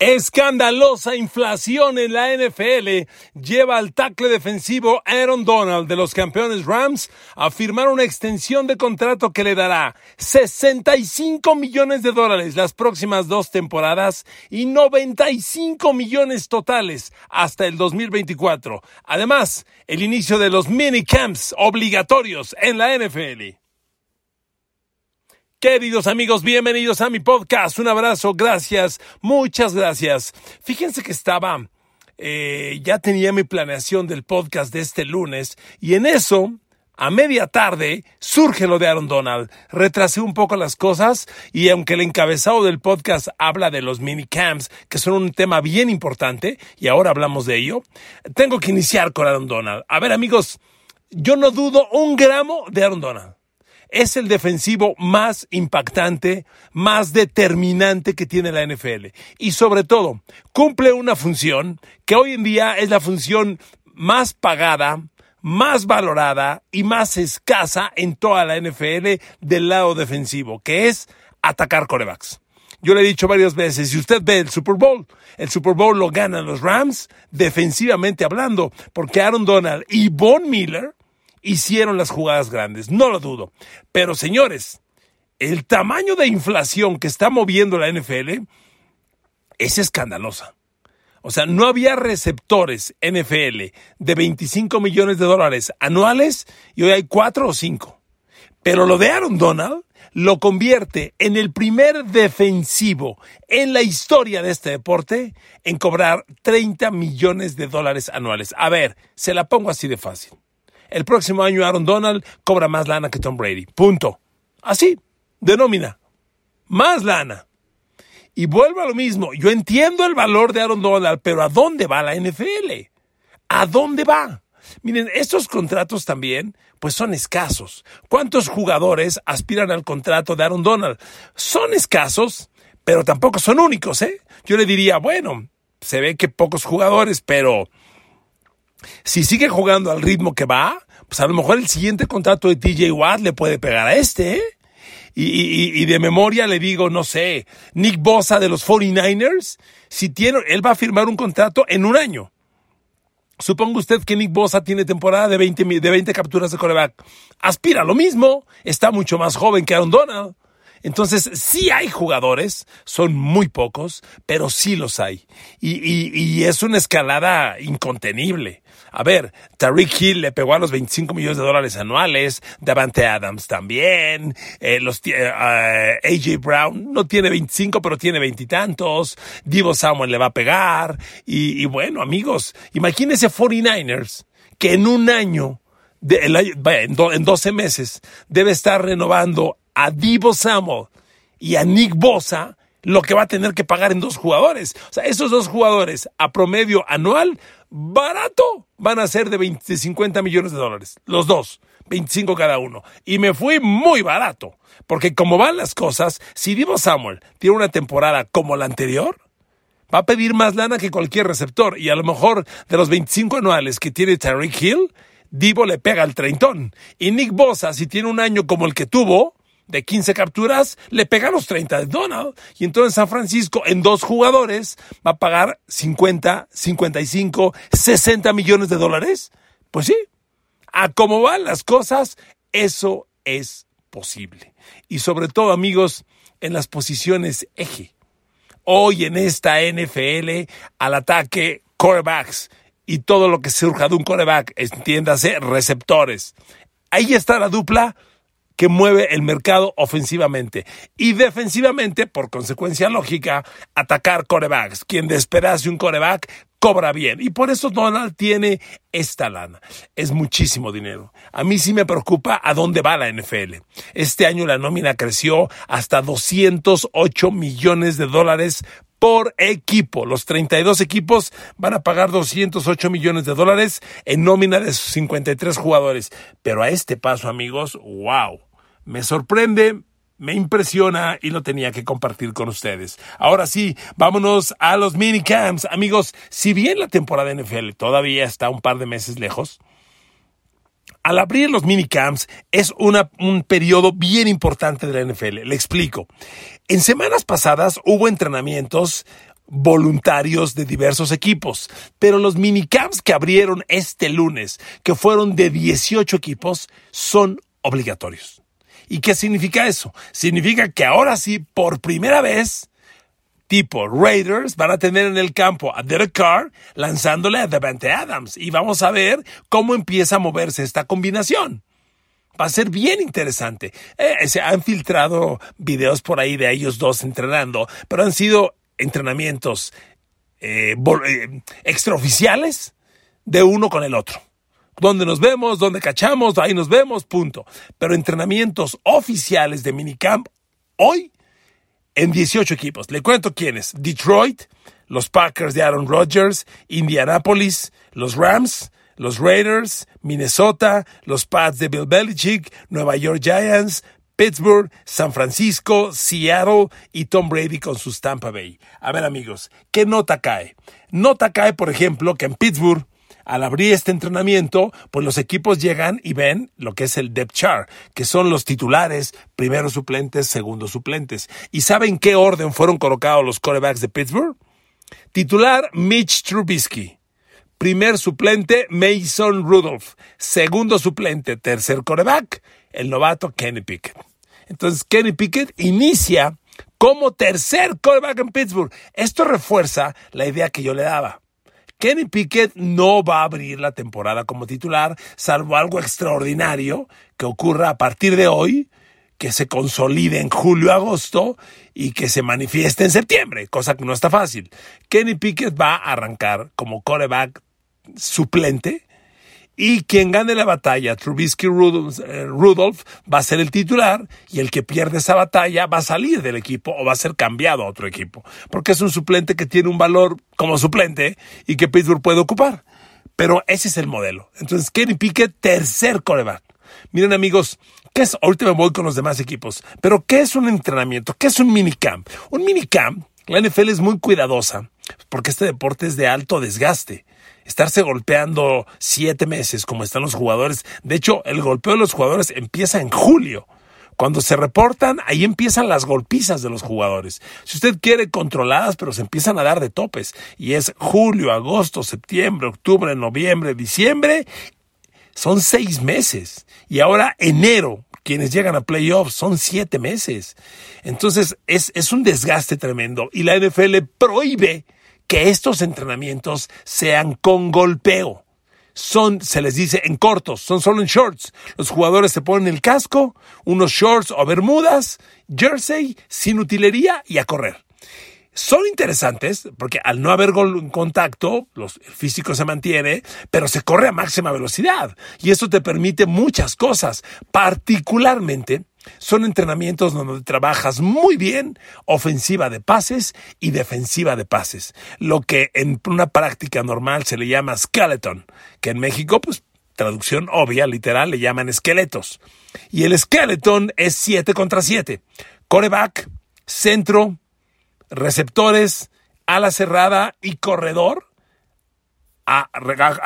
Escandalosa inflación en la NFL lleva al tackle defensivo Aaron Donald de los campeones Rams a firmar una extensión de contrato que le dará 65 millones de dólares las próximas dos temporadas y 95 millones totales hasta el 2024. Además, el inicio de los minicamps obligatorios en la NFL. Queridos amigos, bienvenidos a mi podcast. Un abrazo, gracias, muchas gracias. Fíjense que estaba, eh, ya tenía mi planeación del podcast de este lunes y en eso, a media tarde, surge lo de Aaron Donald. Retrasé un poco las cosas y aunque el encabezado del podcast habla de los minicamps, que son un tema bien importante, y ahora hablamos de ello, tengo que iniciar con Aaron Donald. A ver amigos, yo no dudo un gramo de Aaron Donald es el defensivo más impactante, más determinante que tiene la NFL. Y sobre todo, cumple una función que hoy en día es la función más pagada, más valorada y más escasa en toda la NFL del lado defensivo, que es atacar corebacks. Yo le he dicho varias veces, si usted ve el Super Bowl, el Super Bowl lo ganan los Rams defensivamente hablando, porque Aaron Donald y Von Miller hicieron las jugadas grandes, no lo dudo. Pero señores, el tamaño de inflación que está moviendo la NFL es escandalosa. O sea, no había receptores NFL de 25 millones de dólares anuales y hoy hay cuatro o cinco. Pero lo de Aaron Donald lo convierte en el primer defensivo en la historia de este deporte en cobrar 30 millones de dólares anuales. A ver, se la pongo así de fácil el próximo año Aaron Donald cobra más lana que Tom Brady. Punto. Así, de nómina. Más lana. Y vuelvo a lo mismo. Yo entiendo el valor de Aaron Donald, pero ¿a dónde va la NFL? ¿A dónde va? Miren, estos contratos también, pues son escasos. ¿Cuántos jugadores aspiran al contrato de Aaron Donald? Son escasos, pero tampoco son únicos, ¿eh? Yo le diría, bueno, se ve que pocos jugadores, pero si sigue jugando al ritmo que va, pues a lo mejor el siguiente contrato de TJ Watt le puede pegar a este, ¿eh? Y, de memoria le digo, no sé, Nick Bosa de los 49ers, si tiene, él va a firmar un contrato en un año. Suponga usted que Nick Bosa tiene temporada de 20, de 20 capturas de coreback. Aspira a lo mismo, está mucho más joven que Aaron Donald. Entonces, sí hay jugadores, son muy pocos, pero sí los hay. Y, y, y es una escalada incontenible. A ver, Tariq Hill le pegó a los 25 millones de dólares anuales, Davante Adams también, eh, los, eh, AJ Brown no tiene 25, pero tiene veintitantos, Divo Samuel le va a pegar, y, bueno, amigos, imagínense 49ers, que en un año, en, en 12 meses, debe estar renovando a Divo Samuel y a Nick Bosa lo que va a tener que pagar en dos jugadores. O sea, esos dos jugadores a promedio anual, barato, van a ser de, 20, 50 millones de dólares. Los dos, 25 cada uno. Y me fui muy barato. Porque como van las cosas, si Divo Samuel tiene una temporada como la anterior, va a pedir más lana que cualquier receptor. Y a lo mejor de los 25 anuales que tiene Tariq Hill, Divo le pega al treintón. Y Nick Bosa, si tiene un año como el que tuvo, de 15 capturas, le pega los 30 de Donald. Y entonces San Francisco, en dos jugadores, va a pagar 50, 55, 60 millones de dólares. Pues sí, a cómo van las cosas, eso es posible. Y sobre todo, amigos, en las posiciones eje. Hoy en esta NFL, al ataque, corebacks y todo lo que surja de un coreback, entiéndase, receptores. Ahí está la dupla que mueve el mercado ofensivamente. Y defensivamente, por consecuencia lógica, atacar corebacks. Quien despedace un coreback cobra bien. Y por eso Donald tiene esta lana. Es muchísimo dinero. A mí sí me preocupa a dónde va la NFL. Este año la nómina creció hasta 208 millones de dólares por equipo. Los 32 equipos van a pagar 208 millones de dólares en nómina de sus 53 jugadores. Pero a este paso, amigos, wow me sorprende, me impresiona y lo tenía que compartir con ustedes. Ahora sí, vámonos a los minicamps. Amigos, si bien la temporada NFL todavía está un par de meses lejos, al abrir los minicamps es un periodo bien importante de la NFL. Le explico. En semanas pasadas hubo entrenamientos voluntarios de diversos equipos, pero los minicamps que abrieron este lunes, que fueron de 18 equipos, son obligatorios. ¿Y qué significa eso? Significa que ahora sí, por primera vez, tipo Raiders van a tener en el campo a Derek Carr lanzándole a Devante Adams y vamos a ver cómo empieza a moverse esta combinación. Va a ser bien interesante. Eh, se han filtrado videos por ahí de ellos dos entrenando, pero han sido entrenamientos eh, eh, extraoficiales de uno con el otro. Donde nos vemos, donde cachamos, ahí nos vemos, punto. Pero entrenamientos oficiales de minicamp hoy en 18 equipos. Le cuento quiénes. Detroit, los Packers de Aaron Rodgers, Indianapolis, los Rams, los Raiders, Minnesota, los Pats de Bill Belichick, Nueva York Giants, Pittsburgh, San Francisco, Seattle y Tom Brady con sus Tampa Bay. A ver amigos, ¿qué nota cae? Nota cae, por ejemplo, que en Pittsburgh al abrir este entrenamiento, pues los equipos llegan y ven lo que es el depth chart, que son los titulares, primeros suplentes, segundos suplentes. ¿Y saben qué orden fueron colocados los quarterbacks de Pittsburgh? Titular Mitch Trubisky. Primer suplente Mason Rudolph. Segundo suplente, tercer quarterback, el novato Kenny Pickett. Entonces Kenny Pickett inicia como tercer quarterback en Pittsburgh. Esto refuerza la idea que yo le daba. Kenny Pickett no va a abrir la temporada como titular, salvo algo extraordinario que ocurra a partir de hoy, que se consolide en julio-agosto y que se manifieste en septiembre, cosa que no está fácil. Kenny Pickett va a arrancar como quarterback suplente y quien gane la batalla, Trubisky eh, Rudolph, va a ser el titular y el que pierde esa batalla va a salir del equipo o va a ser cambiado a otro equipo. Porque es un suplente que tiene un valor como suplente y que Pittsburgh puede ocupar. Pero ese es el modelo. Entonces, Kenny Pickett, tercer coreback. Miren amigos, ¿qué es? Ahorita me voy con los demás equipos. Pero ¿qué es un entrenamiento? ¿Qué es un minicamp? Un minicamp, la NFL es muy cuidadosa porque este deporte es de alto desgaste estarse golpeando siete meses como están los jugadores. De hecho, el golpeo de los jugadores empieza en julio. Cuando se reportan, ahí empiezan las golpizas de los jugadores. Si usted quiere controladas, pero se empiezan a dar de topes. Y es julio, agosto, septiembre, octubre, noviembre, diciembre. Son seis meses. Y ahora enero, quienes llegan a playoffs, son siete meses. Entonces es, es un desgaste tremendo. Y la NFL prohíbe que estos entrenamientos sean con golpeo. Son, se les dice, en cortos, son solo en shorts. Los jugadores se ponen el casco, unos shorts o bermudas, jersey, sin utilería y a correr. Son interesantes porque al no haber contacto, los, el físico se mantiene, pero se corre a máxima velocidad. Y eso te permite muchas cosas, particularmente son entrenamientos donde trabajas muy bien ofensiva de pases y defensiva de pases, lo que en una práctica normal se le llama skeleton, que en México, pues traducción obvia, literal, le llaman esqueletos. Y el skeleton es 7 contra 7. Coreback, centro, receptores, ala cerrada y corredor a,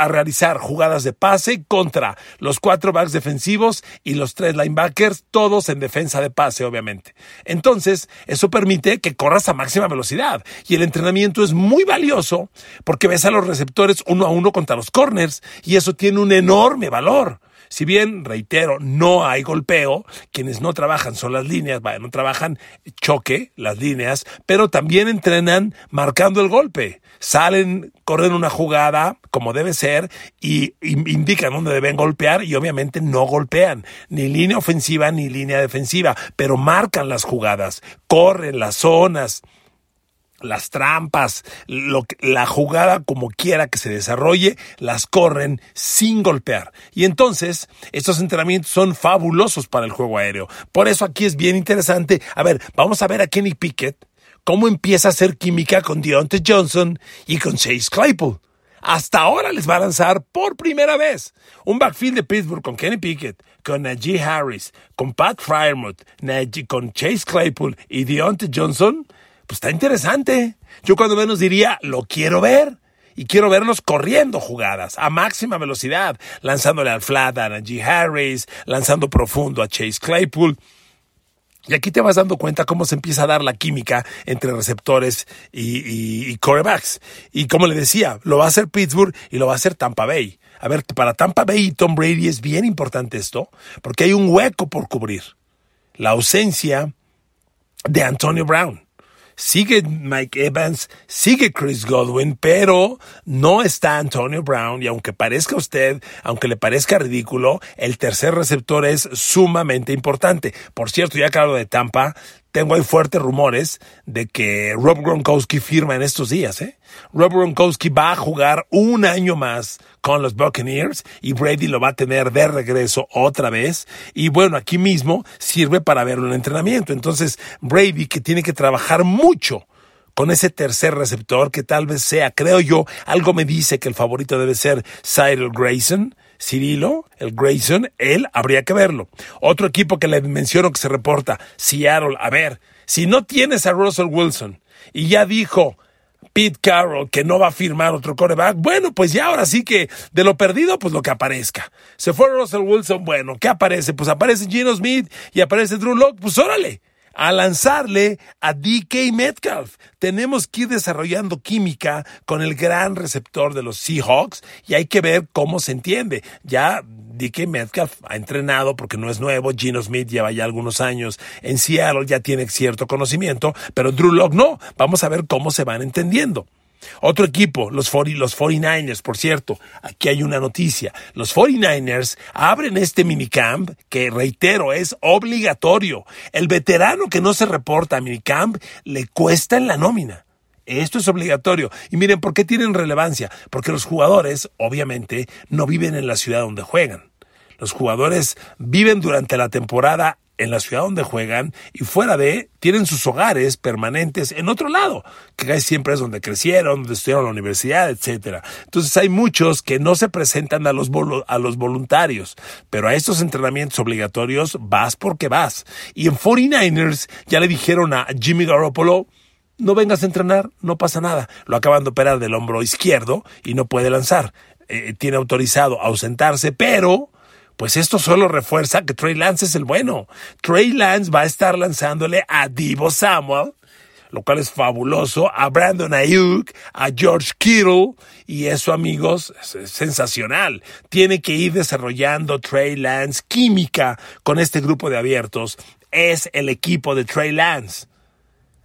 realizar jugadas de pase contra los cuatro backs defensivos y los tres linebackers, todos en defensa de pase, obviamente. Entonces, eso permite que corras a máxima velocidad y el entrenamiento es muy valioso porque ves a los receptores uno a uno contra los corners y eso tiene un enorme valor. Si bien, reitero, no hay golpeo, quienes no trabajan son las líneas, vaya, no trabajan choque, las líneas, pero también entrenan marcando el golpe. Salen, corren una jugada como debe ser y indican dónde deben golpear y obviamente no golpean, ni línea ofensiva ni línea defensiva, pero marcan las jugadas, corren las zonas las trampas, la jugada como quiera que se desarrolle, las corren sin golpear. Y entonces, estos entrenamientos son fabulosos para el juego aéreo. Por eso aquí es bien interesante. A ver, vamos a ver a Kenny Pickett cómo empieza a hacer química con Deontay Johnson y con Chase Claypool. Hasta ahora les va a lanzar por primera vez un backfield de Pittsburgh con Kenny Pickett, con Najee Harris, con Pat Fryermuth, con Chase Claypool y Deontay Johnson pues está interesante. Yo cuando menos diría, lo quiero ver. Y quiero verlos corriendo jugadas a máxima velocidad, lanzándole al flat a Najee Harris, lanzando profundo a Chase Claypool. Y aquí te vas dando cuenta cómo se empieza a dar la química entre receptores y, y, y corebacks. Y como le decía, lo va a hacer Pittsburgh y lo va a hacer Tampa Bay. A ver, para Tampa Bay y Tom Brady es bien importante esto, porque hay un hueco por cubrir. La ausencia de Antonio Brown sigue Mike Evans, sigue Chris Godwin, pero no está Antonio Brown y aunque parezca usted, aunque le parezca ridículo, el tercer receptor es sumamente importante. Por cierto, ya claro de Tampa, tengo ahí fuertes rumores de que Rob Gronkowski firma en estos días. ¿eh? Rob Gronkowski va a jugar un año más con los Buccaneers y Brady lo va a tener de regreso otra vez. Y bueno, aquí mismo sirve para verlo en entrenamiento. Entonces, Brady que tiene que trabajar mucho con ese tercer receptor que tal vez sea, creo yo, algo me dice que el favorito debe ser Cyril Grayson. Cirilo, el Grayson, él habría que verlo. Otro equipo que le menciono que se reporta, Seattle. A ver, si no tienes a Russell Wilson y ya dijo Pete Carroll que no va a firmar otro coreback, bueno, pues ya ahora sí que de lo perdido, pues lo que aparezca. Se fue Russell Wilson, bueno, ¿qué aparece? Pues aparece Gino Smith y aparece Drew Locke, pues órale a lanzarle a DK Metcalf. Tenemos que ir desarrollando química con el gran receptor de los Seahawks y hay que ver cómo se entiende. Ya DK Metcalf ha entrenado porque no es nuevo, Gino Smith lleva ya algunos años en Seattle, ya tiene cierto conocimiento, pero Drew Locke no. Vamos a ver cómo se van entendiendo. Otro equipo, los, 40, los 49ers, por cierto, aquí hay una noticia. Los 49ers abren este minicamp que, reitero, es obligatorio. El veterano que no se reporta a minicamp le cuesta en la nómina. Esto es obligatorio. Y miren, ¿por qué tienen relevancia? Porque los jugadores, obviamente, no viven en la ciudad donde juegan. Los jugadores viven durante la temporada en la ciudad donde juegan y fuera de, tienen sus hogares permanentes en otro lado, que siempre es donde crecieron, donde estudiaron la universidad, etcétera. Entonces hay muchos que no se presentan a los, a los voluntarios, pero a estos entrenamientos obligatorios vas porque vas. Y en 49ers ya le dijeron a Jimmy Garoppolo, no vengas a entrenar, no pasa nada. Lo acaban de operar del hombro izquierdo y no puede lanzar. Eh, tiene autorizado ausentarse, pero pues esto solo refuerza que Trey Lance es el bueno. Trey Lance va a estar lanzándole a Divo Samuel, lo cual es fabuloso, a Brandon Ayuk, a George Kittle, y eso, amigos, es sensacional. Tiene que ir desarrollando Trey Lance química con este grupo de abiertos. Es el equipo de Trey Lance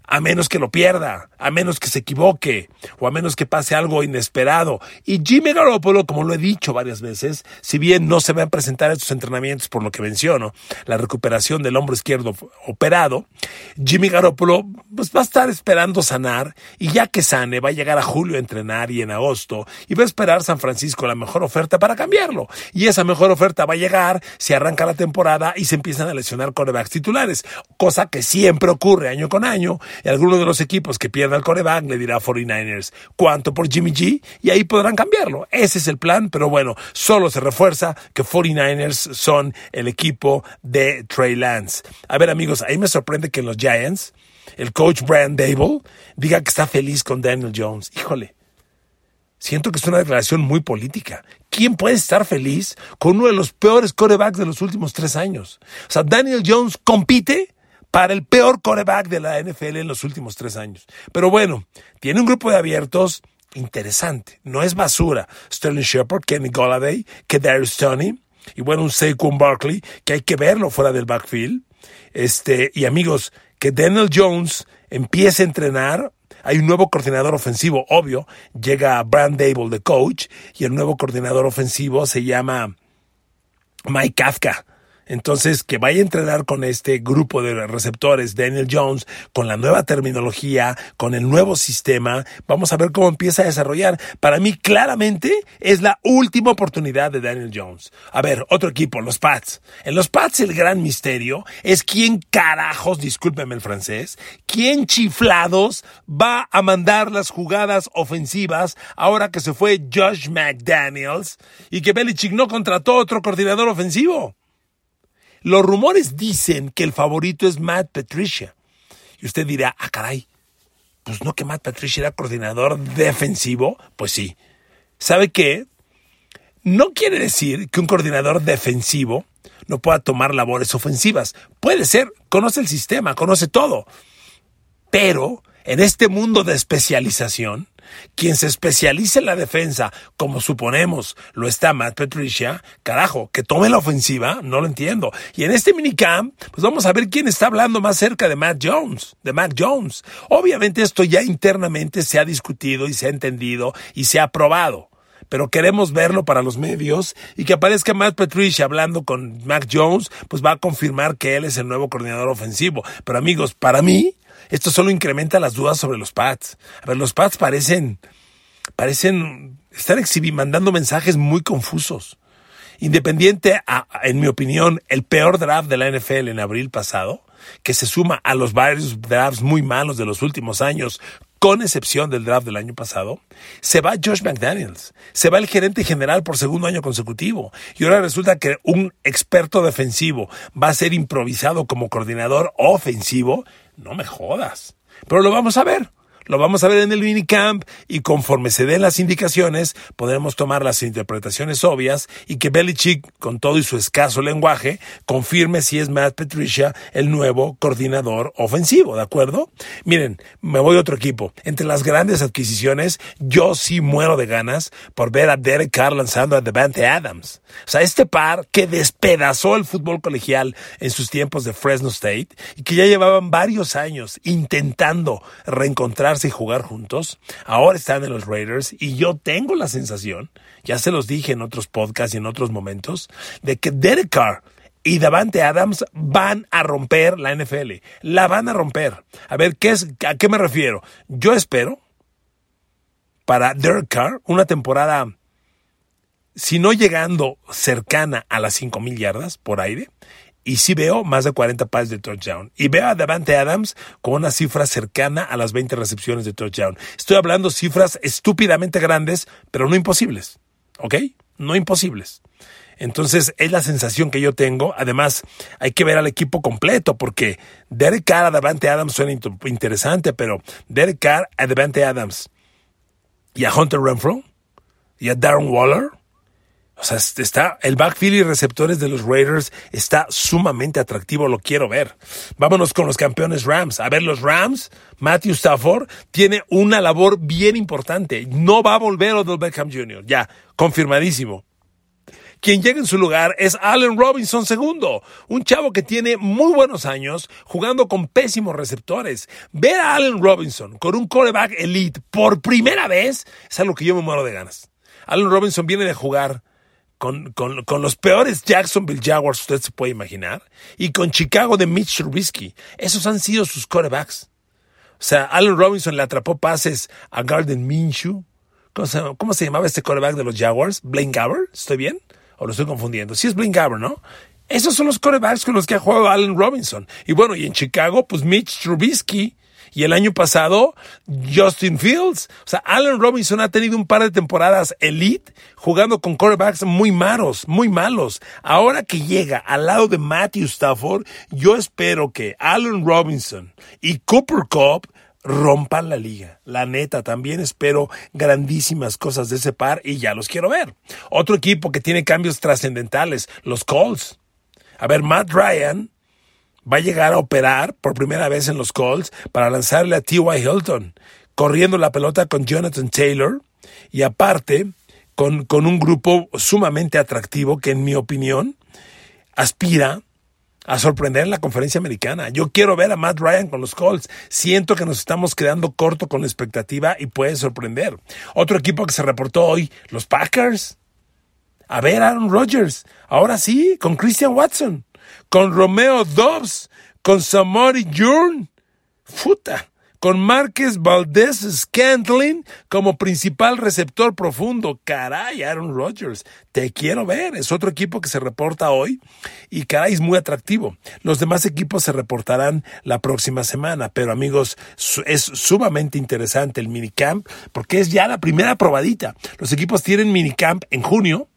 a menos que lo pierda, a menos que se equivoque o a menos que pase algo inesperado. Y Jimmy Garoppolo, como lo he dicho varias veces, si bien no se va a presentar estos entrenamientos por lo que menciono, la recuperación del hombro izquierdo operado, Jimmy Garoppolo pues, va a estar esperando sanar y ya que sane va a llegar a julio a entrenar y en agosto y va a esperar San Francisco la mejor oferta para cambiarlo. Y esa mejor oferta va a llegar si arranca la temporada y se empiezan a lesionar corebacks titulares, cosa que siempre ocurre año con año y alguno de los equipos que pierda el coreback le dirá a 49ers cuánto por Jimmy G y ahí podrán cambiarlo. Ese es el plan, pero bueno, solo se refuerza que 49ers son el equipo de Trey Lance. A ver amigos, ahí me sorprende que en los Giants el coach Brian Dable diga que está feliz con Daniel Jones. Híjole. Siento que es una declaración muy política. ¿Quién puede estar feliz con uno de los peores corebacks de los últimos tres años? O sea, Daniel Jones compite para el peor coreback de la NFL en los últimos tres años. Pero bueno, tiene un grupo de abiertos interesante. No es basura. Sterling Shepard, Kenny Golladay, que Darius Tony y bueno, un Saquon Barkley que hay que verlo fuera del backfield. Este, y amigos, que Daniel Jones empiece a entrenar. Hay un nuevo coordinador ofensivo, obvio. Llega Brand Dable, de coach, y el nuevo coordinador ofensivo se llama Mike Kafka. Entonces, que vaya a entrenar con este grupo de receptores, Daniel Jones, con la nueva terminología, con el nuevo sistema, vamos a ver cómo empieza a desarrollar. Para mí, claramente, es la última oportunidad de Daniel Jones. A ver, otro equipo, los Pats. En los Pats el gran misterio es quién carajos, discúlpeme el francés, quién chiflados va a mandar las jugadas ofensivas ahora que se fue Josh McDaniels y que Belichick no contrató otro coordinador ofensivo. Los rumores dicen que el favorito es Matt Patricia. Y usted dirá, ah, caray, pues no que Matt Patricia era coordinador defensivo. Pues sí. ¿Sabe qué? No quiere decir que un coordinador defensivo no pueda tomar labores ofensivas. Puede ser, conoce el sistema, conoce todo. Pero en este mundo de especialización, quien se especializa en la defensa, como suponemos lo está Matt Patricia, carajo, que tome la ofensiva, no lo entiendo. Y en este minicamp, pues vamos a ver quién está hablando más cerca de Matt Jones, de Matt Jones. Obviamente esto ya internamente se ha discutido y se ha entendido y se ha aprobado pero queremos verlo para los medios y que aparezca Matt Patricia hablando con Mac Jones, pues va a confirmar que él es el nuevo coordinador ofensivo. Pero amigos, para mí, esto solo incrementa las dudas sobre los Pats. A ver, los Pats parecen, parecen estar mandando mensajes muy confusos. Independiente, a, en mi opinión, el peor draft de la NFL en abril pasado, que se suma a los varios drafts muy malos de los últimos años, con excepción del draft del año pasado, se va Josh McDaniels, se va el gerente general por segundo año consecutivo, y ahora resulta que un experto defensivo va a ser improvisado como coordinador ofensivo, no me jodas. Pero lo vamos a ver. Lo vamos a ver en el minicamp y conforme se den las indicaciones, podremos tomar las interpretaciones obvias y que Belichick, con todo y su escaso lenguaje, confirme si es Matt Patricia el nuevo coordinador ofensivo, ¿de acuerdo? Miren, me voy a otro equipo. Entre las grandes adquisiciones, yo sí muero de ganas por ver a Derek Carr lanzando a Devante Adams. O sea, este par que despedazó el fútbol colegial en sus tiempos de Fresno State y que ya llevaban varios años intentando reencontrarse y jugar juntos. Ahora están en los Raiders y yo tengo la sensación, ya se los dije en otros podcasts y en otros momentos, de que Derek Carr y Davante Adams van a romper la NFL. La van a romper. A ver, ¿qué es, ¿a qué me refiero? Yo espero para Derek Carr una temporada, si no llegando cercana a las 5.000 yardas por aire, y sí veo más de 40 pases de touchdown. Y veo a Davante Adams con una cifra cercana a las 20 recepciones de touchdown. Estoy hablando cifras estúpidamente grandes, pero no imposibles. ¿Ok? No imposibles. Entonces es la sensación que yo tengo. Además, hay que ver al equipo completo porque Derek Carr a Davante Adams suena interesante, pero Derek Carr a Davante Adams y a Hunter Renfro y a Darren Waller o sea, está el backfield y receptores de los Raiders está sumamente atractivo, lo quiero ver. Vámonos con los campeones Rams. A ver, los Rams, Matthew Stafford tiene una labor bien importante. No va a volver Odell Beckham Jr. Ya, confirmadísimo. Quien llega en su lugar es Allen Robinson II, un chavo que tiene muy buenos años jugando con pésimos receptores. Ver a Allen Robinson con un quarterback elite por primera vez es algo que yo me muero de ganas. Allen Robinson viene de jugar con, con, con, los peores Jacksonville Jaguars usted se puede imaginar, y con Chicago de Mitch Trubisky. Esos han sido sus quarterbacks. O sea, Allen Robinson le atrapó pases a Garden Minshew. ¿Cómo se, ¿Cómo se llamaba este quarterback de los Jaguars? ¿Blaine Gabbert? ¿Estoy bien? ¿O lo estoy confundiendo? Sí es Blaine Gabbert, ¿no? Esos son los quarterbacks con los que ha jugado Allen Robinson. Y bueno, y en Chicago, pues Mitch Trubisky y el año pasado, Justin Fields. O sea, Allen Robinson ha tenido un par de temporadas elite jugando con quarterbacks muy malos, muy malos. Ahora que llega al lado de Matthew Stafford, yo espero que Allen Robinson y Cooper Cup rompan la liga. La neta, también espero grandísimas cosas de ese par y ya los quiero ver. Otro equipo que tiene cambios trascendentales, los Colts. A ver, Matt Ryan va a llegar a operar por primera vez en los Colts para lanzarle a T.Y. Hilton, corriendo la pelota con Jonathan Taylor y aparte con, con un grupo sumamente atractivo que en mi opinión aspira a sorprender en la conferencia americana. Yo quiero ver a Matt Ryan con los Colts. Siento que nos estamos quedando corto con la expectativa y puede sorprender. Otro equipo que se reportó hoy, los Packers. A ver, Aaron Rodgers. Ahora sí, con Christian Watson con Romeo Dobbs, con Samori Jurn, futa, con Márquez Valdés Scantling como principal receptor profundo. Caray, Aaron Rodgers, te quiero ver. Es otro equipo que se reporta hoy y caray, es muy atractivo. Los demás equipos se reportarán la próxima semana, pero amigos, es sumamente interesante el minicamp porque es ya la primera probadita. Los equipos tienen minicamp en junio,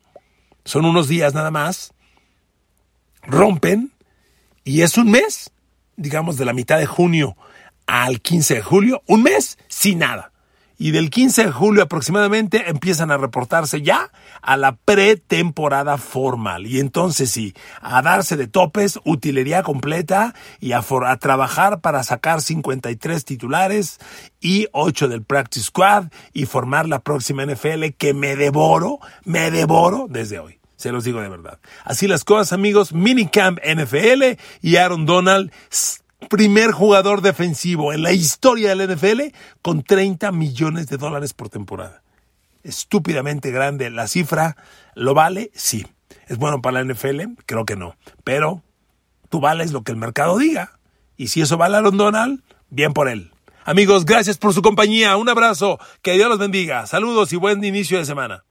son unos días nada más rompen y es un mes, digamos de la mitad de junio al 15 de julio, un mes sin nada. y del 15 de julio aproximadamente empiezan a reportarse ya a la pretemporada formal. Y entonces sí, a darse de topes, utilería completa y a, a trabajar para sacar 53 titulares y 8 del Practice Squad y formar la próxima NFL que me devoro, me devoro desde hoy. Se los digo de verdad. Así las cosas, amigos. Minicamp NFL y Aaron Donald primer jugador defensivo en la historia del NFL con 30 millones de dólares por temporada. Estúpidamente grande la cifra. ¿Lo vale? Sí. ¿Es bueno para la NFL? Creo que no. Pero tú vales lo que el mercado diga. Y si eso vale a Aaron Donald, bien por él. Amigos, gracias por su compañía. Un abrazo. Que Dios los bendiga. Saludos y buen inicio de semana.